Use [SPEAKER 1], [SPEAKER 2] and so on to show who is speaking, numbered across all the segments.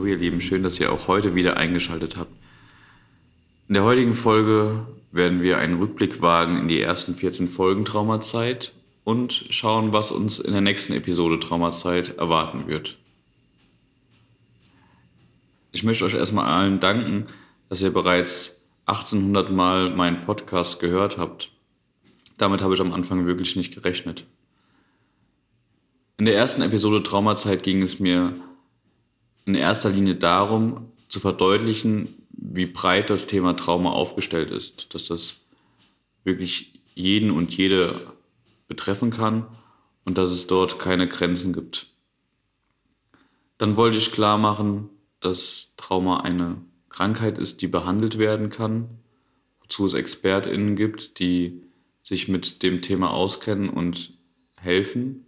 [SPEAKER 1] Lieben. Schön, dass ihr auch heute wieder eingeschaltet habt. In der heutigen Folge werden wir einen Rückblick wagen in die ersten 14 Folgen Traumazeit und schauen, was uns in der nächsten Episode Traumazeit erwarten wird. Ich möchte euch erstmal allen danken, dass ihr bereits 1800 Mal meinen Podcast gehört habt. Damit habe ich am Anfang wirklich nicht gerechnet. In der ersten Episode Traumazeit ging es mir in erster Linie darum, zu verdeutlichen, wie breit das Thema Trauma aufgestellt ist, dass das wirklich jeden und jede betreffen kann und dass es dort keine Grenzen gibt. Dann wollte ich klar machen, dass Trauma eine Krankheit ist, die behandelt werden kann, wozu es ExpertInnen gibt, die sich mit dem Thema auskennen und helfen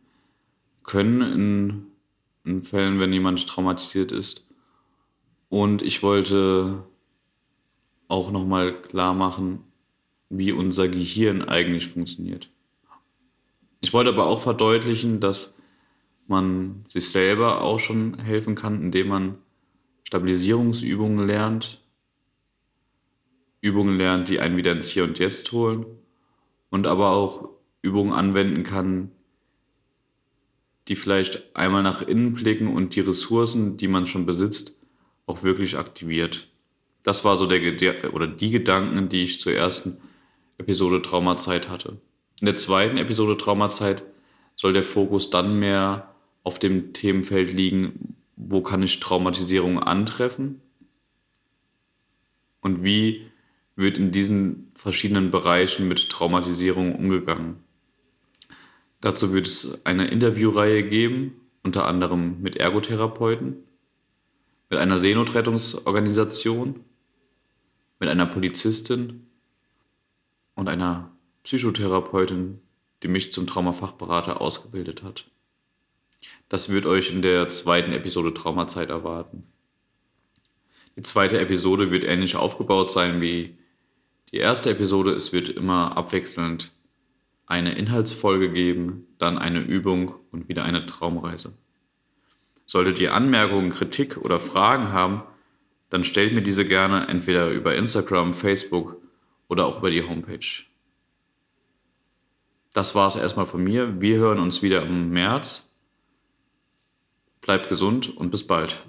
[SPEAKER 1] können in in Fällen, wenn jemand traumatisiert ist. Und ich wollte auch nochmal klar machen, wie unser Gehirn eigentlich funktioniert. Ich wollte aber auch verdeutlichen, dass man sich selber auch schon helfen kann, indem man Stabilisierungsübungen lernt, Übungen lernt, die einen wieder ins Hier und Jetzt holen und aber auch Übungen anwenden kann, die vielleicht einmal nach innen blicken und die Ressourcen, die man schon besitzt, auch wirklich aktiviert. Das war so der, der oder die Gedanken, die ich zur ersten Episode Traumazeit hatte. In der zweiten Episode Traumazeit soll der Fokus dann mehr auf dem Themenfeld liegen, wo kann ich Traumatisierung antreffen und wie wird in diesen verschiedenen Bereichen mit Traumatisierung umgegangen. Dazu wird es eine Interviewreihe geben, unter anderem mit Ergotherapeuten, mit einer Seenotrettungsorganisation, mit einer Polizistin und einer Psychotherapeutin, die mich zum Traumafachberater ausgebildet hat. Das wird euch in der zweiten Episode Traumazeit erwarten. Die zweite Episode wird ähnlich aufgebaut sein wie die erste Episode. Es wird immer abwechselnd eine Inhaltsfolge geben, dann eine Übung und wieder eine Traumreise. Solltet ihr Anmerkungen, Kritik oder Fragen haben, dann stellt mir diese gerne entweder über Instagram, Facebook oder auch über die Homepage. Das war es erstmal von mir. Wir hören uns wieder im März. Bleibt gesund und bis bald.